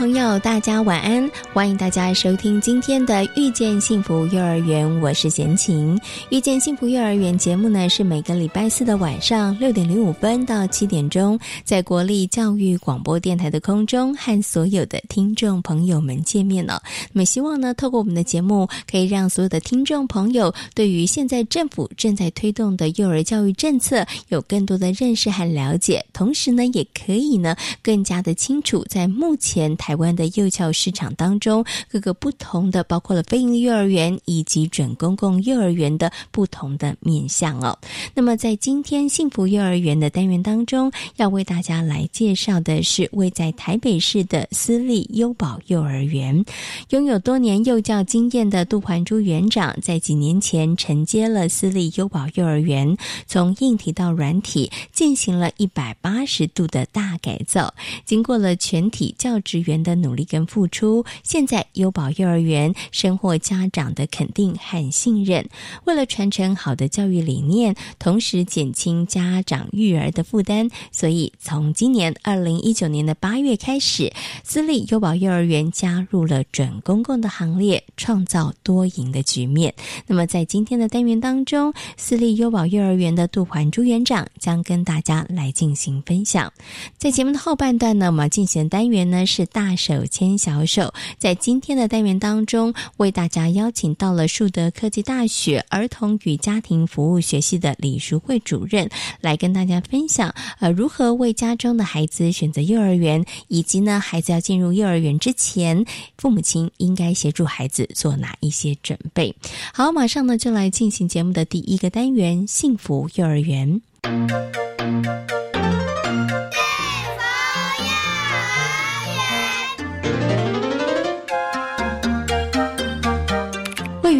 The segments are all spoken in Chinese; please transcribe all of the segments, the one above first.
朋友，大家晚安！欢迎大家收听今天的《遇见幸福幼儿园》，我是贤琴。《遇见幸福幼儿园》节目呢，是每个礼拜四的晚上六点零五分到七点钟，在国立教育广播电台的空中和所有的听众朋友们见面了。那么，希望呢，透过我们的节目，可以让所有的听众朋友对于现在政府正在推动的幼儿教育政策有更多的认识和了解，同时呢，也可以呢，更加的清楚在目前台。台湾的幼教市场当中，各个不同的，包括了非营利幼儿园以及准公共幼儿园的不同的面向哦。那么，在今天幸福幼儿园的单元当中，要为大家来介绍的是位在台北市的私立优宝幼儿园。拥有多年幼教经验的杜环珠园长，在几年前承接了私立优宝幼儿园，从硬体到软体进行了一百八十度的大改造，经过了全体教职员。的努力跟付出，现在优宝幼儿园深获家长的肯定和信任。为了传承好的教育理念，同时减轻家长育儿的负担，所以从今年二零一九年的八月开始，私立优宝幼儿园加入了准公共的行列，创造多赢的局面。那么在今天的单元当中，私立优宝幼儿园的杜环朱园长将跟大家来进行分享。在节目的后半段呢，我们进行的单元呢是大。大手牵小手，在今天的单元当中，为大家邀请到了树德科技大学儿童与家庭服务学系的李淑慧主任，来跟大家分享呃如何为家中的孩子选择幼儿园，以及呢孩子要进入幼儿园之前，父母亲应该协助孩子做哪一些准备。好，马上呢就来进行节目的第一个单元——幸福幼儿园。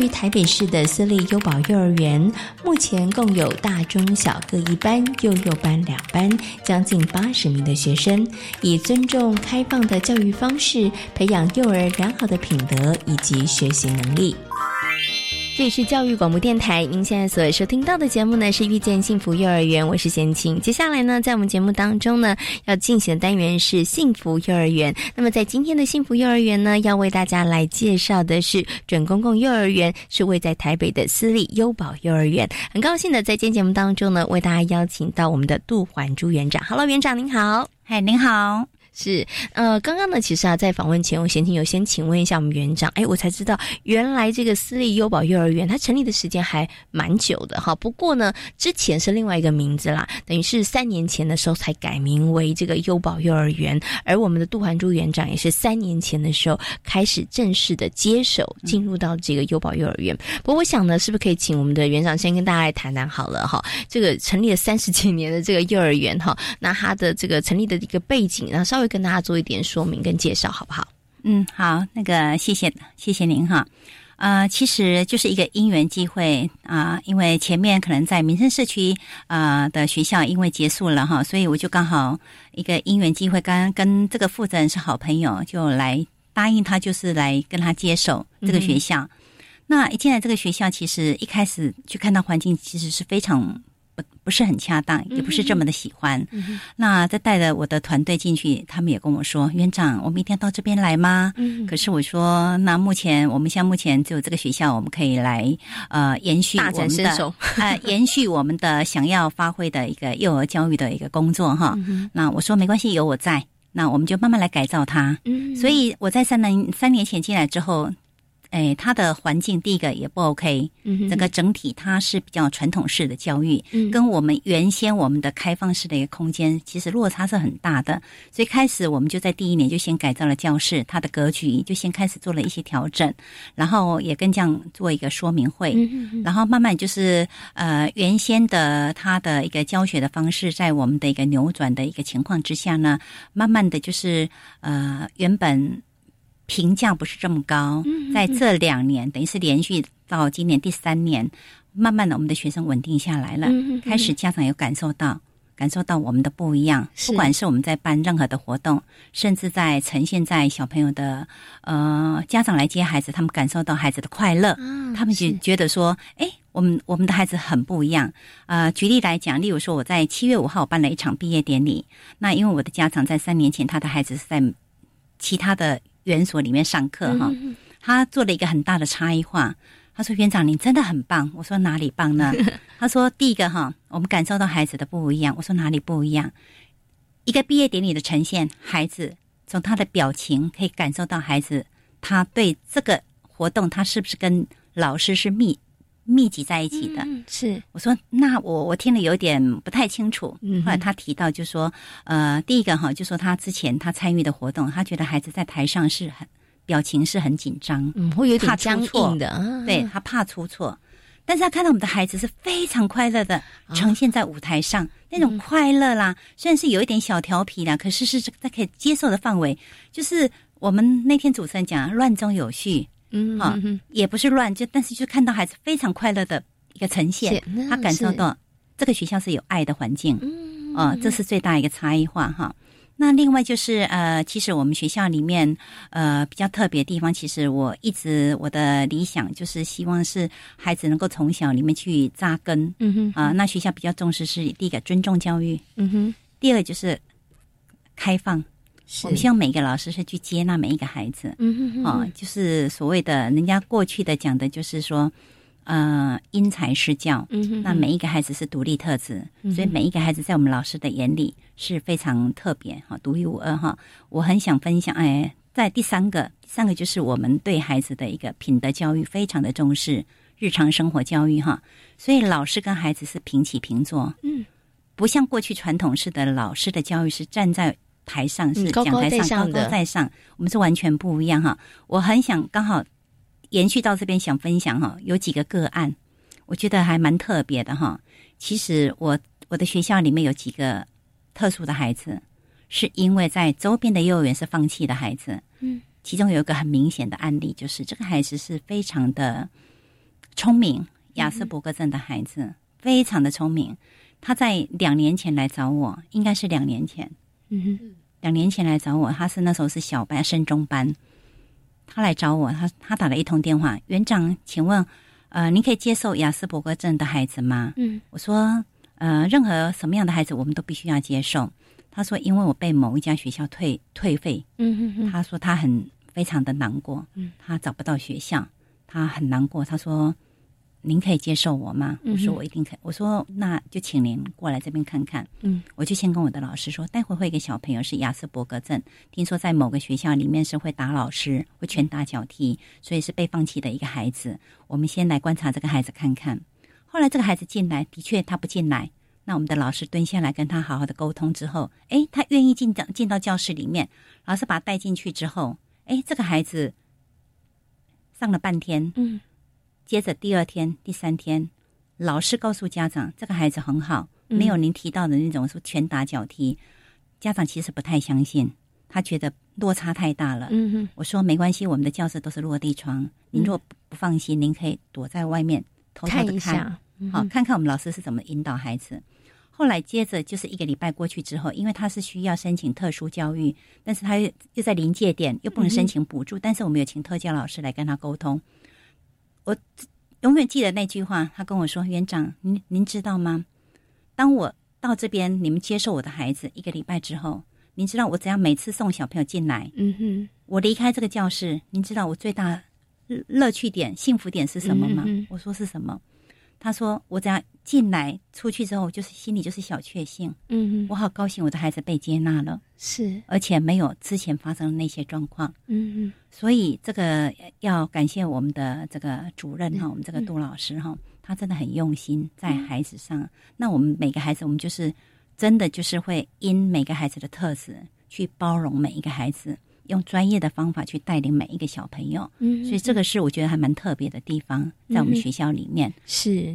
于台北市的私立优保幼儿园，目前共有大中小各一班、幼幼班两班，将近八十名的学生，以尊重、开放的教育方式，培养幼儿良好的品德以及学习能力。这里是教育广播电台，您现在所收听到的节目呢是遇见幸福幼儿园，我是贤青。接下来呢，在我们节目当中呢，要进行的单元是幸福幼儿园。那么在今天的幸福幼儿园呢，要为大家来介绍的是准公共幼儿园，是位在台北的私立优宝幼儿园。很高兴的在今天节目当中呢，为大家邀请到我们的杜环珠园长。Hello，园长您好。嗨，您好。是，呃，刚刚呢，其实啊，在访问前，我先请有先请问一下我们园长，哎，我才知道原来这个私立优宝幼儿园它成立的时间还蛮久的哈。不过呢，之前是另外一个名字啦，等于是三年前的时候才改名为这个优宝幼儿园。而我们的杜环珠园长也是三年前的时候开始正式的接手，进入到这个优宝幼儿园。不过我想呢，是不是可以请我们的园长先跟大家来谈谈好了哈？这个成立了三十几年的这个幼儿园哈，那它的这个成立的一个背景，然后稍微。跟大家做一点说明跟介绍，好不好？嗯，好，那个谢谢，谢谢您哈。呃，其实就是一个因缘机会啊，因为前面可能在民生社区啊的学校因为结束了哈，所以我就刚好一个因缘机会，刚跟这个负责人是好朋友，就来答应他，就是来跟他接手这个学校。那一进来这个学校，其实一开始去看到环境，其实是非常。不是很恰当，也不是这么的喜欢。那在带着我的团队进去，他们也跟我说：“园长，我们明天到这边来吗？”可是我说：“那目前我们现在目前只有这个学校，我们可以来呃延续我们的 呃延续我们的想要发挥的一个幼儿教育的一个工作哈。”那我说没关系，有我在，那我们就慢慢来改造它。所以我在三年三年前进来之后。哎，它的环境第一个也不 OK，嗯整个整体它是比较传统式的教育，嗯。跟我们原先我们的开放式的一个空间，其实落差是很大的。所以开始我们就在第一年就先改造了教室，它的格局就先开始做了一些调整，然后也跟这样做一个说明会，嗯然后慢慢就是呃原先的它的一个教学的方式，在我们的一个扭转的一个情况之下呢，慢慢的就是呃原本。评价不是这么高，在这两年，等于是连续到今年第三年，慢慢的我们的学生稳定下来了，嗯开始家长有感受到，感受到我们的不一样。不管是我们在办任何的活动，甚至在呈现在小朋友的呃家长来接孩子，他们感受到孩子的快乐，啊他们就觉得说，哎，我们我们的孩子很不一样。呃，举例来讲，例如说我在七月五号办了一场毕业典礼，那因为我的家长在三年前他的孩子是在其他的园所里面上课哈，他做了一个很大的差异化。他说：“园长，你真的很棒。”我说：“哪里棒呢？” 他说：“第一个哈，我们感受到孩子的不一样。”我说：“哪里不一样？”一个毕业典礼的呈现，孩子从他的表情可以感受到孩子他对这个活动，他是不是跟老师是密密集在一起的？嗯是我说，那我我听了有点不太清楚。嗯后来他提到，就说，呃，第一个哈，就说他之前他参与的活动，他觉得孩子在台上是很表情是很紧张，嗯会有点怕出僵错硬的，啊对他怕出错。但是他看到我们的孩子是非常快乐的呈现在舞台上，那种快乐啦，虽然是有一点小调皮啦，可是是在可以接受的范围。就是我们那天主持人讲乱中有序，啊嗯嗯嗯。也不是乱，就但是就看到孩子非常快乐的一个呈现，他感受到这个学校是有爱的环境，嗯啊、这是最大一个差异化哈。那另外就是呃，其实我们学校里面呃比较特别的地方，其实我一直我的理想就是希望是孩子能够从小里面去扎根嗯哼啊、那学校比较重视是第一个尊重教育，嗯哼。第二个就是开放，是我们希望每一个老师是去接纳每一个孩子，嗯哼哼啊，就是所谓的人家过去的讲的，就是说，呃，因材施教。嗯哼那每一个孩子是独立特质，所以每一个孩子在我们老师的眼里是非常特别哈，独一无二哈。我很想分享，哎，在第三个，第三个就是我们对孩子的一个品德教育非常的重视，日常生活教育哈。所以老师跟孩子是平起平坐，嗯，不像过去传统式的老师的教育是站在台上是讲台上高高在上，我们是完全不一样哈。我很想刚好延续到这边想分享哈，有几个个案，我觉得还蛮特别的哈。其实我我的学校里面有几个特殊的孩子，是因为在周边的幼儿园是放弃的孩子，嗯，其中有一个很明显的案例，就是这个孩子是非常的聪明，亚斯伯格症的孩子，非常的聪明。他在两年前来找我，应该是两年前，嗯哼两年前来找我，他是那时候是小班升中班，他来找我，他他打了一通电话，园长，请问，呃，您可以接受雅斯伯格症的孩子吗？嗯我说，呃，任何什么样的孩子，我们都必须要接受。他说，因为我被某一家学校退退费，嗯哼哼他说他很非常的难过，嗯他找不到学校，他很难过。他说：“您可以接受我吗？”我说：“我一定可以。”我说：“那就请您过来这边看看。”嗯，我就先跟我的老师说，待会会有一个小朋友是亚斯伯格症，听说在某个学校里面是会打老师，会拳打脚踢，所以是被放弃的一个孩子。我们先来观察这个孩子看看。后来这个孩子进来，的确他不进来。那我们的老师蹲下来跟他好好的沟通之后，诶，他愿意进到进到教室里面，老师把他带进去之后，诶，这个孩子上了半天，嗯接着第二天、第三天，老师告诉家长，这个孩子很好，嗯没有您提到的那种说拳打脚踢。家长其实不太相信，他觉得落差太大了。嗯哼我说没关系，我们的教室都是落地窗，您若不不放心，您可以躲在外面偷偷看的看，好看看我们老师是怎么引导孩子。后来接着就是一个礼拜过去之后，因为他是需要申请特殊教育，但是他又又在临界点，又不能申请补助，但是我们有请特教老师来跟他沟通。我永远记得那句话，他跟我说：“园长，您您知道吗？当我到这边，你们接受我的孩子一个礼拜之后，您知道我只要每次送小朋友进来，嗯哼我离开这个教室，您知道我最大乐乐趣点、幸福点是什么吗？我说是什么？他说我只要进来出去之后，就是心里就是小确幸，嗯我好高兴，我的孩子被接纳了，是，而且没有之前发生的那些状况。嗯嗯所以这个要感谢我们的这个主任哈，我们这个杜老师哈，他真的很用心在孩子上。那我们每个孩子，我们就是真的就是会因每个孩子的特质去包容每一个孩子，用专业的方法去带领每一个小朋友。嗯，所以这个是我觉得还蛮特别的地方，在我们学校里面。是。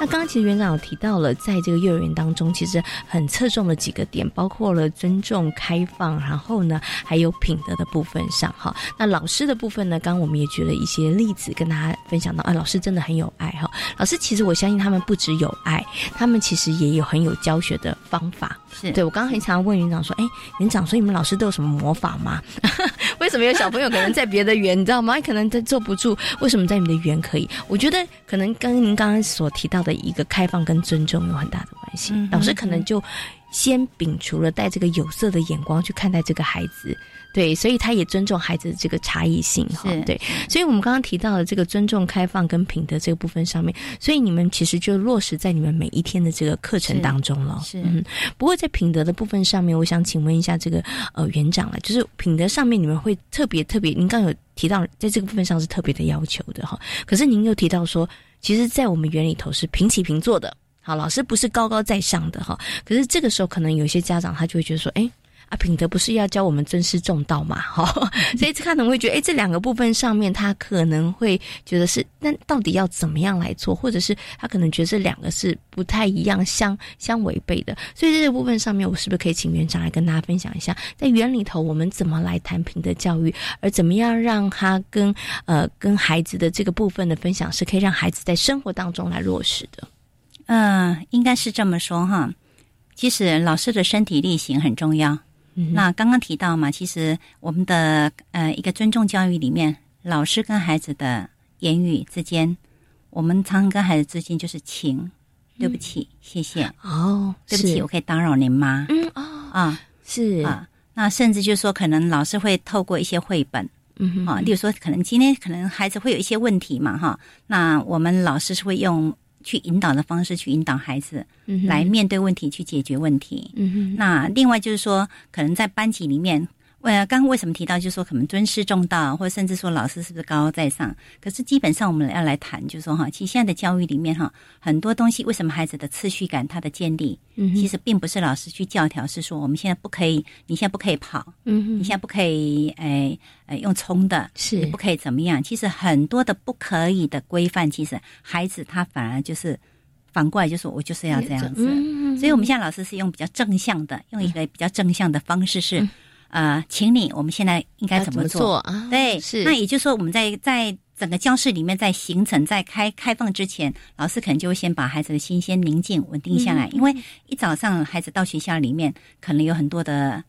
那刚刚其实园长有提到了，在这个幼儿园当中，其实很侧重的几个点，包括了尊重、开放，然后呢，还有品德的部分上哈。那老师的部分呢，刚刚我们也举了一些例子跟大家分享到，啊，老师真的很有爱哈。老师其实我相信他们不只有爱，他们其实也有很有教学的方法。是对我刚刚很常问园长说，哎，园长，所以你们老师都有什么魔法吗？为什么有小朋友可能在别的园，你知道吗？可能他坐不住，为什么在你们的园可以？我觉得可能跟您刚刚所提到的一个开放跟尊重有很大的关系。嗯老师可能就先摒除了带这个有色的眼光去看待这个孩子，对，所以他也尊重孩子的这个差异性哈，对。所以我们刚刚提到的这个尊重、开放跟品德这个部分上面，所以你们其实就落实在你们每一天的这个课程当中了。是嗯，不过在品德的部分上面，我想请问一下这个呃园长了，就是品德上面你们会特别特别，您刚刚有提到在这个部分上是特别的要求的哈。可是您又提到说，其实，在我们园里头是平起平坐的，好，老师不是高高在上的哈。可是这个时候，可能有些家长他就会觉得说，哎。啊，品德不是要教我们尊师重道嘛？哈、所以他可能会觉得，哎，这两个部分上面，他可能会觉得是，那到底要怎么样来做？或者是他可能觉得这两个是不太一样、相相违背的。所以这个部分上面，我是不是可以请园长来跟大家分享一下，在园里头我们怎么来谈品德教育，而怎么样让他跟呃跟孩子的这个部分的分享，是可以让孩子在生活当中来落实的。嗯、应该是这么说哈。其实老师的身体力行很重要。嗯那刚刚提到嘛，其实我们的呃一个尊重教育里面，老师跟孩子的言语之间，我们常常跟孩子之间就是请，对不起，谢谢，哦，对不起，我可以打扰您吗？嗯哦，啊。是。啊，那甚至就是说，可能老师会透过一些绘本嗯哼啊，例如说，可能今天可能孩子会有一些问题嘛，哈，那我们老师是会用去引导的方式去引导孩子嗯来面对问题，去解决问题。嗯哼那另外就是说，可能在班级里面，呃，刚刚为什么提到，就是说可能尊师重道，或者甚至说老师是不是高高在上？可是基本上我们要来谈，就是说哈，其实现在的教育里面哈，很多东西为什么孩子的次序感它的建立，嗯其实并不是老师去教条，是说我们现在不可以，你现在不可以跑，嗯你现在不可以，哎呃用冲的，是你不可以怎么样？其实很多的不可以的规范，其实孩子他反而就是反过来就说，我就是要这样子。嗯所以我们现在老师是用比较正向的，用一个比较正向的方式是，呃，请你，我们现在应该怎么做？啊？对，是那也就是说，我们在在整个教室里面，在行程在开开放之前，老师可能就会先把孩子的心先宁静稳定下来，嗯因为一早上孩子到学校里面，可能有很多的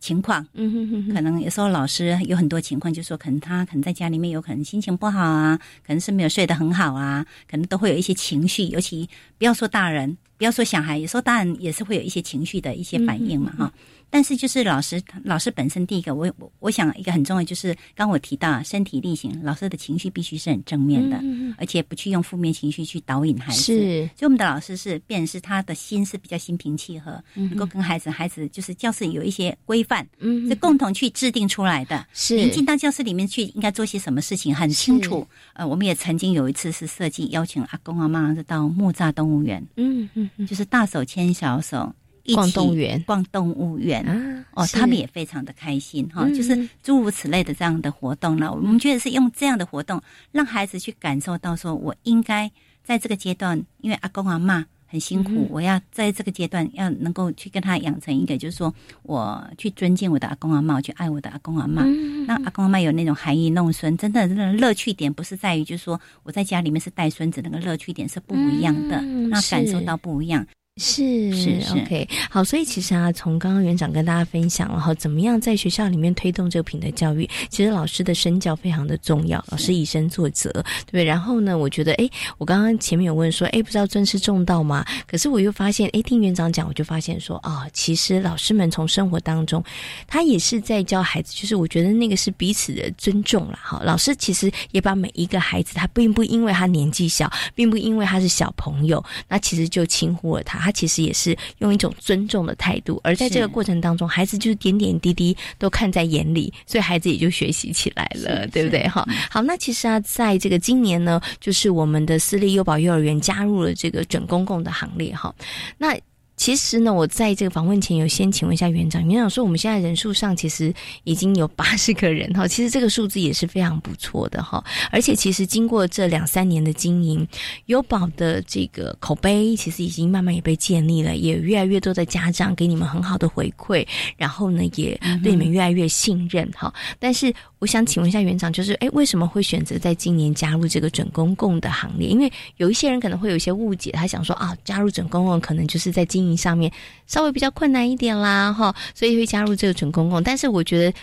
情况。嗯哼哼哼可能有时候老师有很多情况，就是说可能他可能在家里面有可能心情不好啊，可能是没有睡得很好啊，可能都会有一些情绪。尤其不要说大人，不要说小孩，有时候大人也是会有一些情绪的一些反应嘛，哈、但是就是老师，老师本身第一个，我我我想一个很重要就是，刚我提到身体力行，老师的情绪必须是很正面的，而且不去用负面情绪去导引孩子。是。所以我们的老师是，便是他的心是比较心平气和，能够跟孩子，孩子就是教室有一些规范，嗯是共同去制定出来的。是。您进到教室里面去，应该做些什么事情，很清楚。呃，我们也曾经有一次是设计邀请阿公阿妈是到木栅动物园，嗯嗯嗯。就是大手牵小手一起逛动物园。逛动物园。啊哦，他们也非常的开心哈，嗯。就是诸如此类的这样的活动呢，我们觉得是用这样的活动，让孩子去感受到说，我应该在这个阶段，因为阿公阿妈很辛苦，嗯我要在这个阶段要能够去跟他养成一个，就是说我去尊敬我的阿公阿妈，我去爱我的阿公阿妈，嗯。让阿公阿妈有那种含饴弄孙，真的那种乐趣点不是在于就是说我在家里面是带孙子，那个乐趣点是不一样的，嗯那感受到不一样。是是是 OK 好，所以其实啊，从刚刚园长跟大家分享了哈，怎么样在学校里面推动这个品德教育，其实老师的身教非常的重要，老师以身作则，对不对？然后呢，我觉得哎，我刚刚前面有问说，哎，不知道尊师重道吗？可是我又发现，哎，听园长讲，我就发现说，啊，其实老师们从生活当中，他也是在教孩子，就是我觉得那个是彼此的尊重了哈。老师其实也把每一个孩子，他并不因为他年纪小，并不因为他是小朋友，那其实就轻忽了他。他其实也是用一种尊重的态度，而在这个过程当中，孩子就是点点滴滴都看在眼里，所以孩子也就学习起来了，对不对？哈，好，那其实啊，在这个今年呢，就是我们的私立幼保幼儿园加入了这个准公共的行列，哈，那。其实呢，我在这个访问前有先请问一下园长，园长说我们现在人数上其实已经有八十个人哈，其实这个数字也是非常不错的哈，而且其实经过这两三年的经营，优宝的这个口碑其实已经慢慢也被建立了，也越来越多的家长给你们很好的回馈，然后呢也对你们越来越信任哈，但是。我想请问一下园长，就是哎，为什么会选择在今年加入这个准公共的行列？因为有一些人可能会有一些误解，他想说啊，加入准公共可能就是在经营上面稍微比较困难一点啦，哈，所以会加入这个准公共。但是我觉得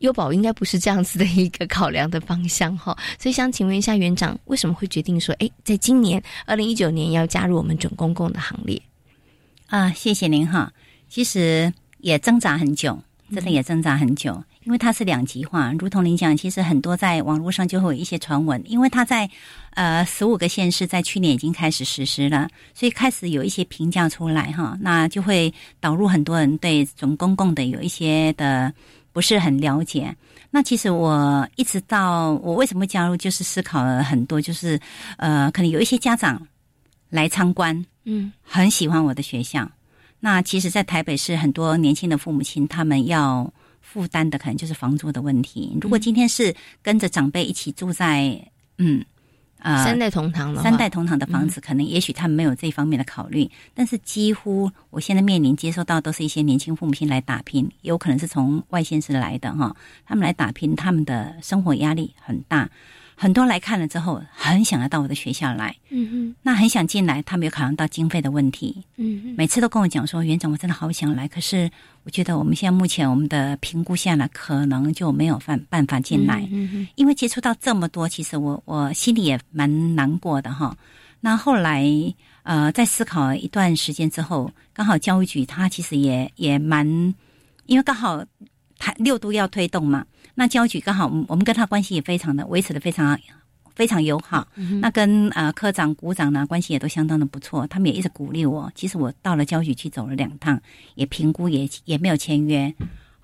优宝应该不是这样子的一个考量的方向，哈。所以想请问一下园长，为什么会决定说，哎，在今年二零一九年要加入我们准公共的行列？啊，谢谢您哈。其实也挣扎很久，真的也挣扎很久。因为它是两极化，如同您讲，其实很多在网络上就会有一些传闻，因为它在呃十五个县市在去年已经开始实施了，所以开始有一些评价出来哈，那就会导入很多人对总公共的有一些的不是很了解。那其实我一直到我为什么加入，就是思考了很多，就是呃，可能有一些家长来参观，嗯，很喜欢我的学校。那其实，在台北市很多年轻的父母亲，他们要。负担的可能就是房租的问题。如果今天是跟着长辈一起住在嗯啊三代同堂三代同堂的房子，可能也许他们没有这方面的考虑。但是几乎我现在面临接收到都是一些年轻父母亲来打拼，有可能是从外县市来的哈，他们来打拼，他们的生活压力很大。很多来看了之后，很想要到我的学校来，嗯嗯，那很想进来，他没有考量到经费的问题，嗯嗯，每次都跟我讲说，园长，我真的好想来，可是我觉得我们现在目前我们的评估下来，可能就没有办办法进来，嗯嗯，因为接触到这么多，其实我我心里也蛮难过的哈。那后来呃，在思考一段时间之后，刚好教育局他其实也也蛮，因为刚好他六都要推动嘛。那教局刚好，我们跟他关系也非常的维持的非常非常友好。那跟呃科长、股长呢关系也都相当的不错，他们也一直鼓励我。其实我到了教局去走了两趟，也评估也也没有签约。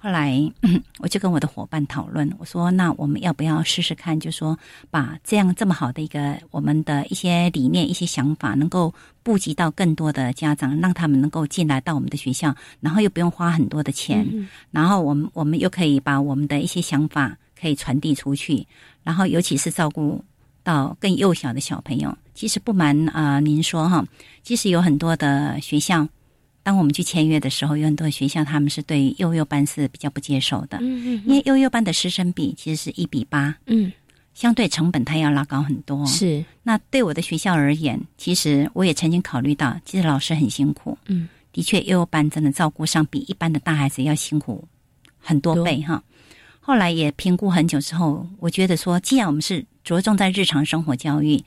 后来 我就跟我的伙伴讨论，我说：“那我们要不要试试看？就说把这样这么好的一个我们的一些理念、一些想法，能够布及到更多的家长，让他们能够进来到我们的学校，然后又不用花很多的钱，然后我们我们又可以把我们的一些想法可以传递出去，然后尤其是照顾到更幼小的小朋友。其实不瞒啊，您说哈，其实有很多的学校。”当我们去签约的时候，有很多学校他们是对幼幼班是比较不接受的，嗯嗯，因为幼幼班的师生比其实是一比八，嗯，相对成本它要拉高很多，是。那对我的学校而言，其实我也曾经考虑到，其实老师很辛苦，嗯，的确幼幼班真的照顾上比一般的大孩子要辛苦很多倍哈。后来也评估很久之后，我觉得说，既然我们是着重在日常生活教育，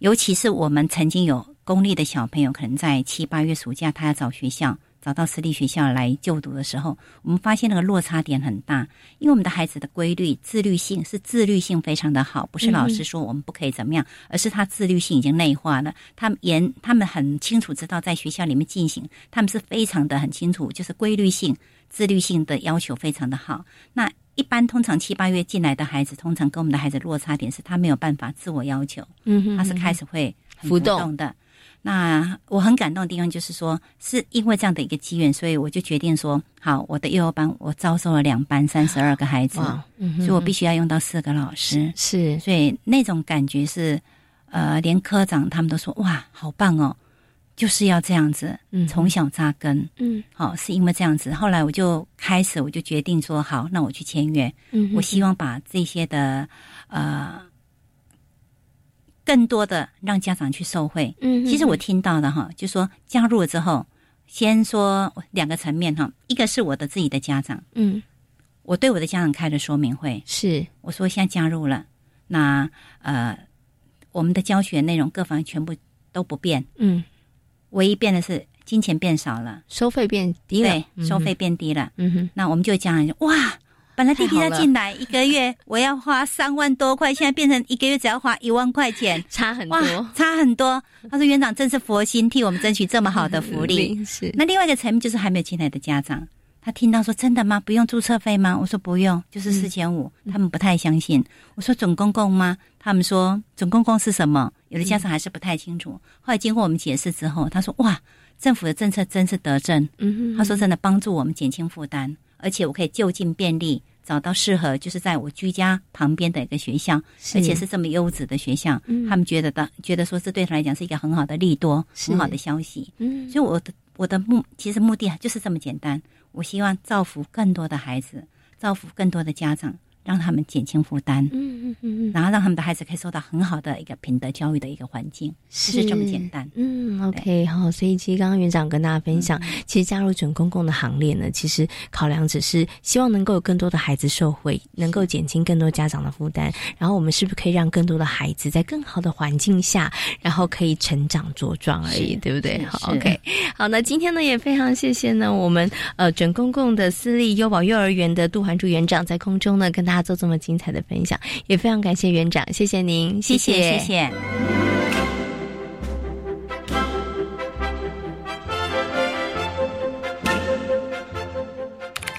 尤其是我们曾经有。公立的小朋友可能在七八月暑假，他要找学校，找到私立学校来就读的时候，我们发现那个落差点很大。因为我们的孩子的规律、自律性是自律性非常的好，不是老师说我们不可以怎么样，而是他自律性已经内化了。他们严，他们很清楚知道在学校里面进行，他们是非常的很清楚，就是规律性、自律性的要求非常的好。那一般通常七八月进来的孩子，通常跟我们的孩子落差点是他没有办法自我要求，嗯，他是开始会浮动的。那我很感动的地方就是说，是因为这样的一个机缘，所以我就决定说，好，我的幼儿班我招收了两班三十二个孩子，所以我必须要用到四个老师，是，所以那种感觉是，呃，连科长他们都说，哇，好棒哦，就是要这样子，从小扎根，嗯，好，是因为这样子，后来我就开始，我就决定说，好，那我去签约，嗯，我希望把这些的，呃。更多的让家长去受惠。嗯，其实我听到的哈，就说加入了之后，先说两个层面哈，一个是我的自己的家长，嗯，我对我的家长开了说明会，是。我说现在加入了，那呃，我们的教学内容各方面全部都不变，嗯，唯一变的是金钱变少了，收费变低了，对，收费变低了，嗯哼，那我们就讲哇。本来弟弟要进来一个月，我要花三万多块，现在变成一个月只要花一万块钱，差很多，差很多。他说：“园长真是佛心，替我们争取这么好的福利。”是。那另外一个层面就是还没有进来的家长，他听到说：“真的吗？不用注册费吗？”我说：“不用，就是四千五。”他们不太相信。我说：“准公共吗？”他们说：“准公共是什么？”有的家长还是不太清楚。后来经过我们解释之后，他说：“哇，政府的政策真是得正。”嗯，他说：“真的帮助我们减轻负担，而且我可以就近便利。”找到适合，就是在我居家旁边的一个学校，而且是这么优质的学校，他们觉得的，觉得说这对他来讲是一个很好的利多，很好的消息。嗯，所以我的我的目其实目的就是这么简单，我希望造福更多的孩子，造福更多的家长。让他们减轻负担，嗯嗯嗯然后让他们的孩子可以受到很好的一个品德教育的一个环境，是这么简单。嗯，OK，好，所以其实刚刚园长跟大家分享，其实加入准公共的行列呢，其实考量只是希望能够有更多的孩子受惠，能够减轻更多家长的负担，然后我们是不是可以让更多的孩子在更好的环境下，然后可以成长茁壮而已，对不对？好，OK，好，那今天呢也非常谢谢呢我们呃准公共的私立优保幼儿园的杜环珠园长在空中呢跟大家。做这么精彩的分享，也非常感谢园长，谢谢您，谢谢，谢谢。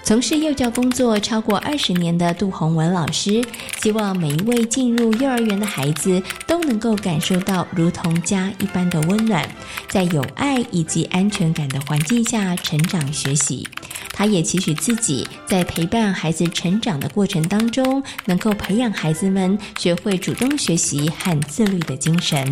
从事幼教工作超过二十年的杜宏文老师，希望每一位进入幼儿园的孩子都能够感受到如同家一般的温暖，在有爱以及安全感的环境下成长学习。他也期许自己在陪伴孩子成长的过程当中，能够培养孩子们学会主动学习和自律的精神。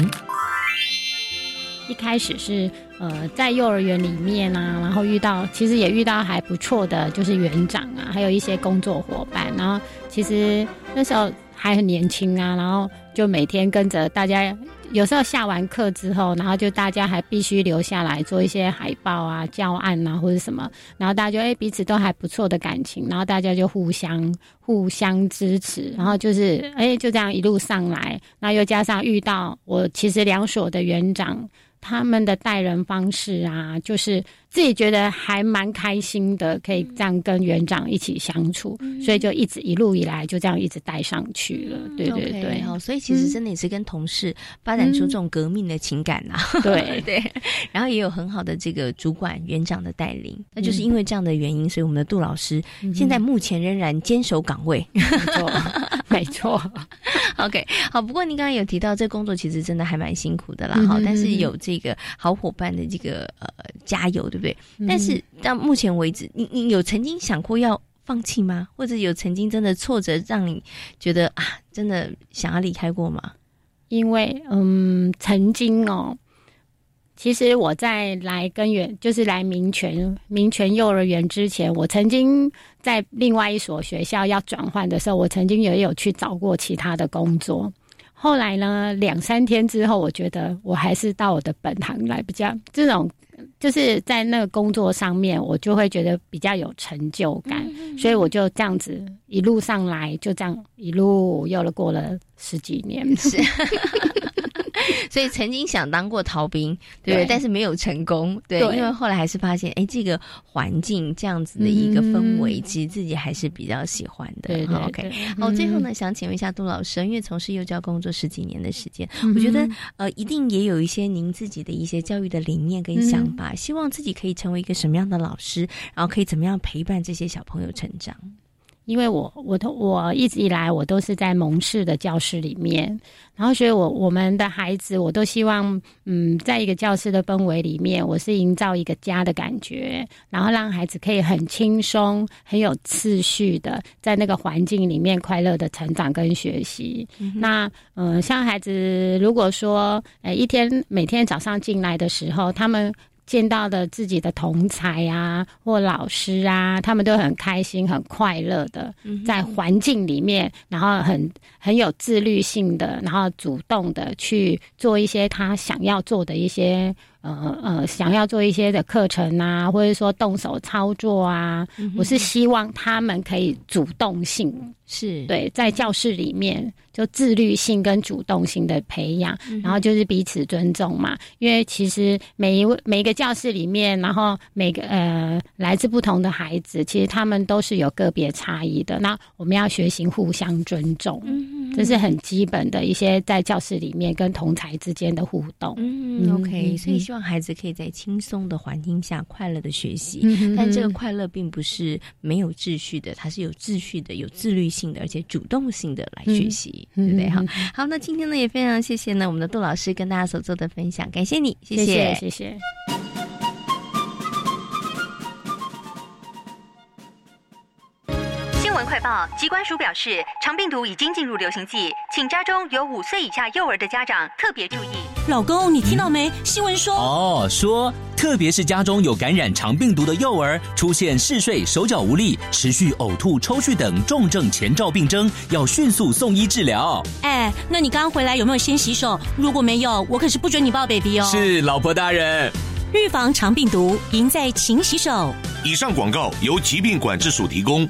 一开始是。呃，在幼儿园里面啊，然后遇到其实也遇到还不错的，就是园长啊，还有一些工作伙伴。然后其实那时候还很年轻啊，然后就每天跟着大家。有时候下完课之后，然后就大家还必须留下来做一些海报啊、教案啊或者什么。然后大家就哎彼此都还不错的感情，然后大家就互相互相支持，然后就是哎就这样一路上来。那又加上遇到我其实两所的园长。他们的待人方式啊，就是自己觉得还蛮开心的，可以这样跟园长一起相处，所以就一直一路以来就这样一直带上去了。对对对，好，所以其实真的也是跟同事发展出这种革命的情感呐。对 对，然后也有很好的这个主管园长的带领，那就是因为这样的原因，所以我们的杜老师现在目前仍然坚守岗位。没错，没错。OK，好。不过您刚刚有提到，这工作其实真的还蛮辛苦的啦。哈，但是有这。这个好伙伴的这个呃加油，对不对？但是到目前为止，你你有曾经想过要放弃吗？或者有曾经真的挫折让你觉得啊，真的想要离开过吗？因为嗯，曾经哦，其实我在来根源就是来民权民权幼儿园之前，我曾经在另外一所学校要转换的时候，我曾经也有去找过其他的工作。后来呢，两三天之后，我觉得我还是到我的本行来比较，这种就是在那个工作上面，我就会觉得比较有成就感，所以我就这样子一路上来，就这样一路又了过了十几年。是。所以曾经想当过逃兵，对，但是没有成功，对，因为后来还是发现，哎，这个环境这样子的一个氛围，其实自己还是比较喜欢的。对，OK。好，最后呢，想请问一下杜老师，因为从事幼教工作十几年的时间，我觉得呃，一定也有一些您自己的一些教育的理念跟想法，希望自己可以成为一个什么样的老师，然后可以怎么样陪伴这些小朋友成长。因为我我都我一直以来我都是在蒙氏的教室里面，然后所以我我们的孩子我都希望，嗯，在一个教室的氛围里面，我是营造一个家的感觉，然后让孩子可以很轻松、很有次序的在那个环境里面快乐的成长跟学习。那嗯，像孩子如果说，呃，一天每天早上进来的时候，他们。见到的自己的同才啊，或老师啊，他们都很开心、很快乐的在环境里面，然后很很有自律性的，然后主动的去做一些他想要做的一些呃呃想要做一些的课程啊，或者说动手操作啊，我是希望他们可以主动性。是对，在教室里面就自律性跟主动性的培养，然后就是彼此尊重嘛。因为其实每一位每一个教室里面，然后每个呃来自不同的孩子，其实他们都是有个别差异的。那我们要学习互相尊重，这是很基本的一些在教室里面跟同才之间的互动。嗯，OK，所以希望孩子可以在轻松的环境下快乐的学习，但这个快乐并不是没有秩序的，它是有秩序的，有自律性。的，而且主动性的来学习，对不对？哈，好，那今天呢也非常谢谢呢我们的杜老师跟大家所做的分享，感谢你，谢谢，谢谢。新闻快报：机关署表示，长病毒已经进入流行季，请家中有五岁以下幼儿的家长特别注意。老公，你听到没？新闻说哦，说。特别是家中有感染肠病毒的幼儿，出现嗜睡、手脚无力、持续呕吐、抽搐等重症前兆病征，要迅速送医治疗。哎，那你刚刚回来有没有先洗手？如果没有，我可是不准你抱 baby 哦。是，老婆大人。预防肠病毒，赢在勤洗手。以上广告由疾病管制署提供。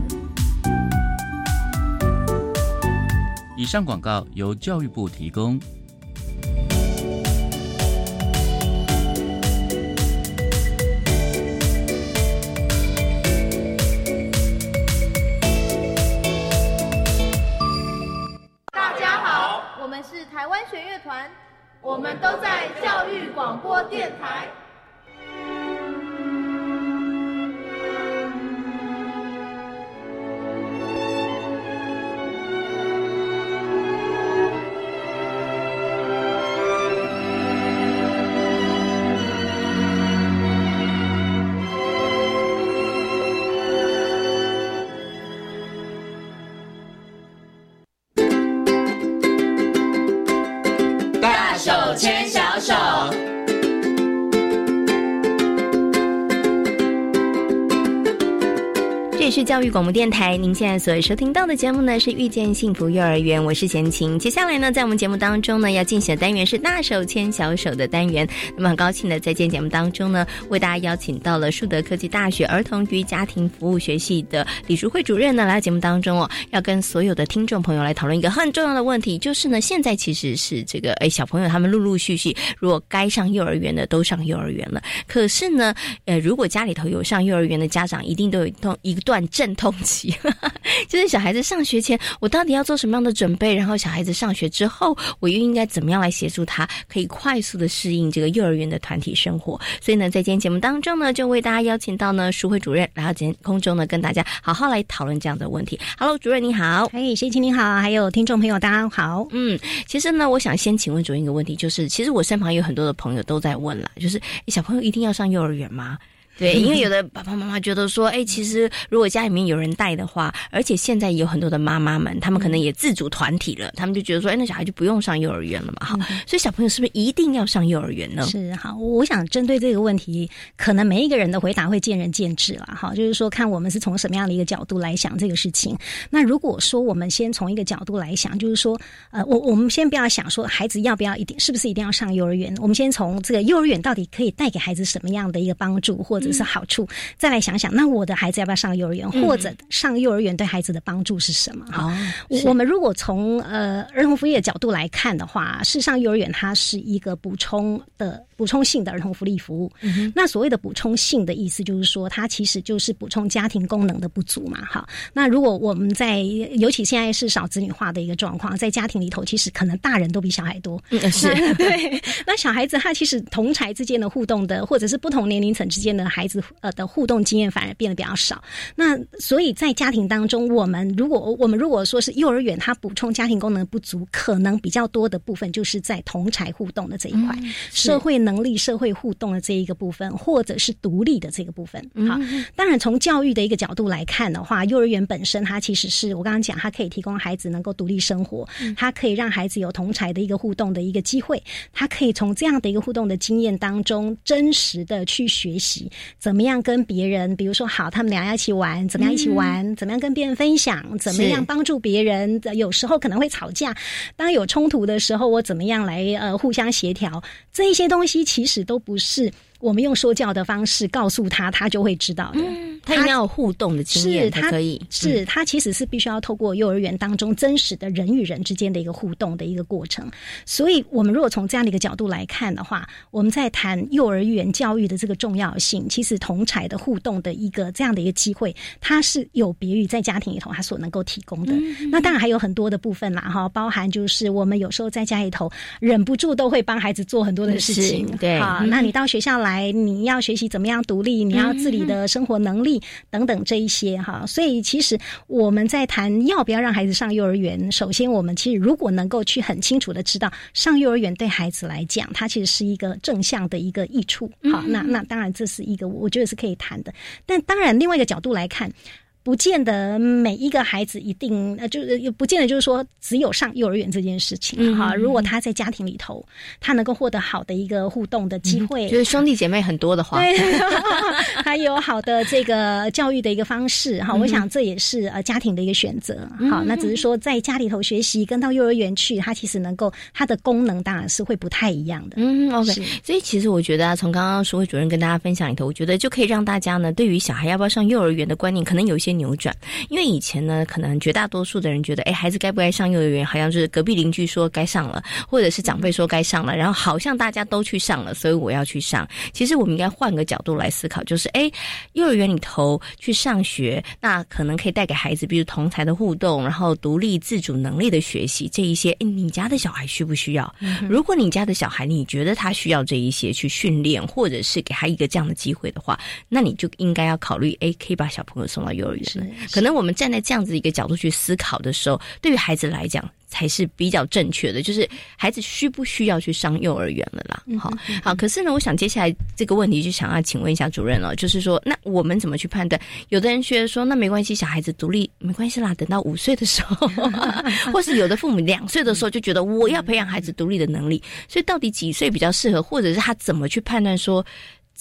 以上广告由教育部提供。大家好，我们是台湾弦乐团，我们都在教育广播电台。教育广播电台，您现在所收听到的节目呢是遇见幸福幼儿园，我是贤琴。接下来呢，在我们节目当中呢，要进行的单元是大手牵小手的单元。那么很高兴的在今天节目当中呢，为大家邀请到了树德科技大学儿童与家庭服务学系的李淑慧主任呢，来到节目当中哦，要跟所有的听众朋友来讨论一个很重要的问题，就是呢，现在其实是这个哎小朋友他们陆陆续续，如果该上幼儿园的都上幼儿园了，可是呢，呃，如果家里头有上幼儿园的家长，一定都有一段一段。阵痛期，就是小孩子上学前，我到底要做什么样的准备？然后小孩子上学之后，我又应该怎么样来协助他，可以快速的适应这个幼儿园的团体生活？所以呢，在今天节目当中呢，就为大家邀请到呢，淑慧主任来到今天空中呢，跟大家好好来讨论这样的问题。Hello，主任你好，嘿，谢琴你好，还有听众朋友大家好。嗯，其实呢，我想先请问主任一个问题，就是其实我身旁有很多的朋友都在问了，就是小朋友一定要上幼儿园吗？对，因为有的 爸爸妈妈觉得说，哎，其实如果家里面有人带的话，而且现在有很多的妈妈们，他们可能也自主团体了，他们就觉得说，哎，那小孩就不用上幼儿园了嘛，哈。所以小朋友是不是一定要上幼儿园呢？是哈，我想针对这个问题，可能每一个人的回答会见仁见智了，哈。就是说，看我们是从什么样的一个角度来想这个事情。那如果说我们先从一个角度来想，就是说，呃，我我们先不要想说孩子要不要一定是不是一定要上幼儿园，我们先从这个幼儿园到底可以带给孩子什么样的一个帮助，或者。是好处，再来想想，那我的孩子要不要上幼儿园，或者上幼儿园对孩子的帮助是什么？哈，我们如果从呃儿童福利的角度来看的话，事实上幼儿园它是一个补充的。补充性的儿童福利服务。那所谓的补充性的意思，就是说它其实就是补充家庭功能的不足嘛。哈，那如果我们在尤其现在是少子女化的一个状况，在家庭里头，其实可能大人都比小孩多。是 对。那小孩子他其实同才之间的互动的，或者是不同年龄层之间的孩子呃的互动经验，反而变得比较少。那所以在家庭当中，我们如果我们如果说是幼儿园，它补充家庭功能不足，可能比较多的部分就是在同才互动的这一块，社会能力、社会互动的这一个部分，或者是独立的这个部分。好，当然从教育的一个角度来看的话，幼儿园本身它其实是我刚刚讲，它可以提供孩子能够独立生活，它可以让孩子有同才的一个互动的一个机会，它可以从这样的一个互动的经验当中，真实的去学习怎么样跟别人，比如说好，他们俩要一起玩，怎么样一起玩，怎么样跟别人分享，怎么样帮助别人，有时候可能会吵架，当有冲突的时候，我怎么样来呃互相协调，这一些东西其实都不是。我们用说教的方式告诉他，他就会知道的。他应该有互动的经验他可以。是他其实是必须要透过幼儿园当中真实的人与人之间的一个互动的一个过程。所以，我们如果从这样的一个角度来看的话，我们在谈幼儿园教育的这个重要性，其实同才的互动的一个这样的一个机会，它是有别于在家庭里头他所能够提供的。那当然还有很多的部分啦，哈，包含就是我们有时候在家里头忍不住都会帮孩子做很多的事情。对，好，那你到学校来。来，你要学习怎么样独立，你要自理的生活能力等等这一些哈。所以其实我们在谈要不要让孩子上幼儿园，首先我们其实如果能够去很清楚的知道上幼儿园对孩子来讲，它其实是一个正向的一个益处。好，那那当然这是一个我觉得是可以谈的。但当然另外一个角度来看。不见得每一个孩子一定呃，就是也不见得就是说只有上幼儿园这件事情哈。如果他在家庭里头，他能够获得好的一个互动的机会，就是兄弟姐妹很多的话，对，还有好的这个教育的一个方式哈。我想这也是呃家庭的一个选择。好，那只是说在家里头学习跟到幼儿园去，他其实能够他的功能当然是会不太一样的。嗯，OK。所以其实我觉得啊，从刚刚淑慧主任跟大家分享里头，我觉得就可以让大家呢，对于小孩要不要上幼儿园的观念，可能有一些。扭转，因为以前呢，可能绝大多数的人觉得，哎，孩子该不该上幼儿园，好像是隔壁邻居说该上了，或者是长辈说该上了，然后好像大家都去上了，所以我要去上。其实我们应该换个角度来思考，就是，哎，幼儿园里头去上学，那可能可以带给孩子，比如同才的互动，然后独立自主能力的学习，这一些，哎，你家的小孩需不需要？如果你家的小孩你觉得他需要这一些去训练，或者是给他一个这样的机会的话，那你就应该要考虑，哎，可以把小朋友送到幼儿园。是，可能我们站在这样子一个角度去思考的时候，对于孩子来讲才是比较正确的。就是孩子需不需要去上幼儿园了啦？好，好。可是呢，我想接下来这个问题就想要请问一下主任了，就是说，那我们怎么去判断？有的人觉得说，那没关系，小孩子独立没关系啦，等到五岁的时候，或是有的父母两岁的时候就觉得我要培养孩子独立的能力，所以到底几岁比较适合，或者是他怎么去判断说？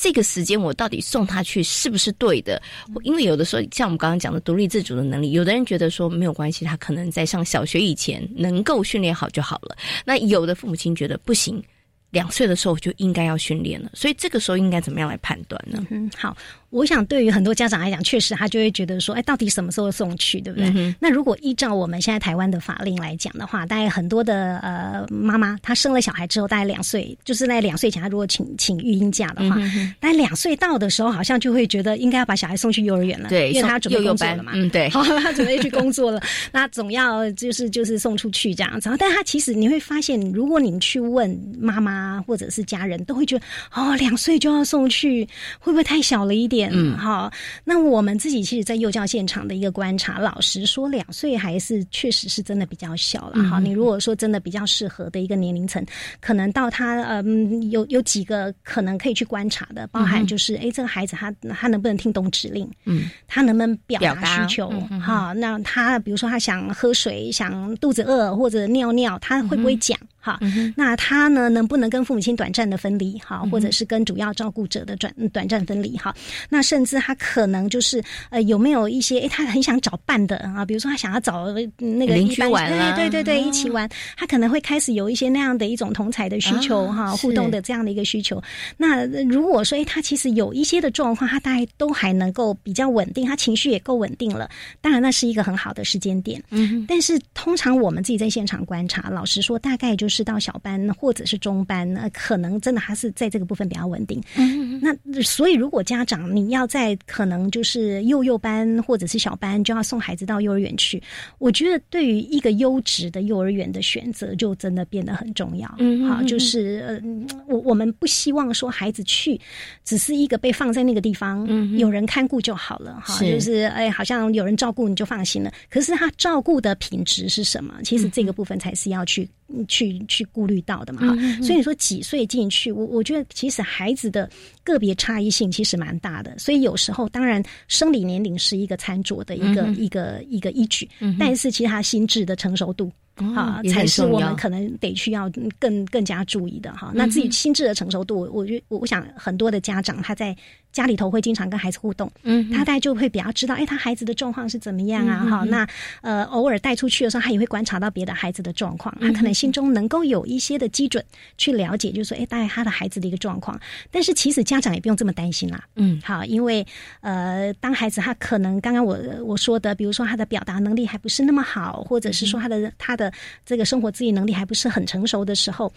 这个时间我到底送他去是不是对的？因为有的时候像我们刚刚讲的独立自主的能力，有的人觉得说没有关系，他可能在上小学以前能够训练好就好了。那有的父母亲觉得不行，两岁的时候就应该要训练了。所以这个时候应该怎么样来判断呢？嗯，好。我想，对于很多家长来讲，确实他就会觉得说，哎，到底什么时候送去，对不对？那如果依照我们现在台湾的法令来讲的话，大概很多的呃妈妈，她生了小孩之后，大概两岁，就是在两岁前，她如果请请育婴假的话，大概两岁到的时候，好像就会觉得应该要把小孩送去幼儿园了，对，因为他准备工作了嘛，嗯，对，好，他准备去工作了，那总要就是 就是送出去这样子。但他其实你会发现，如果你去问妈妈或者是家人，都会觉得哦，两岁就要送去，会不会太小了一点？嗯，好。那我们自己其实，在幼教现场的一个观察，老实说，两岁还是确实是真的比较小了。哈，你如果说真的比较适合的一个年龄层，可能到他嗯，有有几个可能可以去观察的，包含就是，哎，这个孩子他他能不能听懂指令？嗯，他能不能表达需求？哈，那他比如说他想喝水，想肚子饿或者尿尿，他会不会讲？哈，那他呢，能不能跟父母亲短暂的分离？哈，或者是跟主要照顾者的短短暂分离？哈，那甚至他可能就是呃，有没有一些？哎，他很想找伴的啊，比如说他想要找那个邻居玩对对对，一起玩。他可能会开始有一些那样的一种同才的需求哈，互动的这样的一个需求。那如果说哎，他其实有一些的状况，他大概都还能够比较稳定，他情绪也够稳定了。当然，那是一个很好的时间点。嗯，但是通常我们自己在现场观察，老实说，大概就。就是到小班或者是中班，那可能真的还是在这个部分比较稳定。嗯，那所以如果家长你要在可能就是幼幼班或者是小班就要送孩子到幼儿园去，我觉得对于一个优质的幼儿园的选择就真的变得很重要。嗯，好，就是呃，我我们不希望说孩子去只是一个被放在那个地方，嗯，有人看顾就好了哈，就是哎，好像有人照顾你就放心了。可是他照顾的品质是什么？其实这个部分才是要去。去去顾虑到的嘛哈，所以你说几岁进去，我我觉得其实孩子的个别差异性其实蛮大的，所以有时候当然生理年龄是一个餐桌的一个一个一个依据，但是其实他心智的成熟度。啊，才是我们可能得需要更更加注意的哈。那自己心智的成熟度，我觉我我想很多的家长他在家里头会经常跟孩子互动，嗯，他大概就会比较知道，哎，他孩子的状况是怎么样啊？哈，那呃，偶尔带出去的时候，他也会观察到别的孩子的状况，他可能心中能够有一些的基准去了解，就是说，哎，大概他的孩子的一个状况。但是其实家长也不用这么担心啦，嗯，好，因为呃，当孩子他可能刚刚我我说的，比如说他的表达能力还不是那么好，或者是说他的他的。这个生活自理能力还不是很成熟的时候。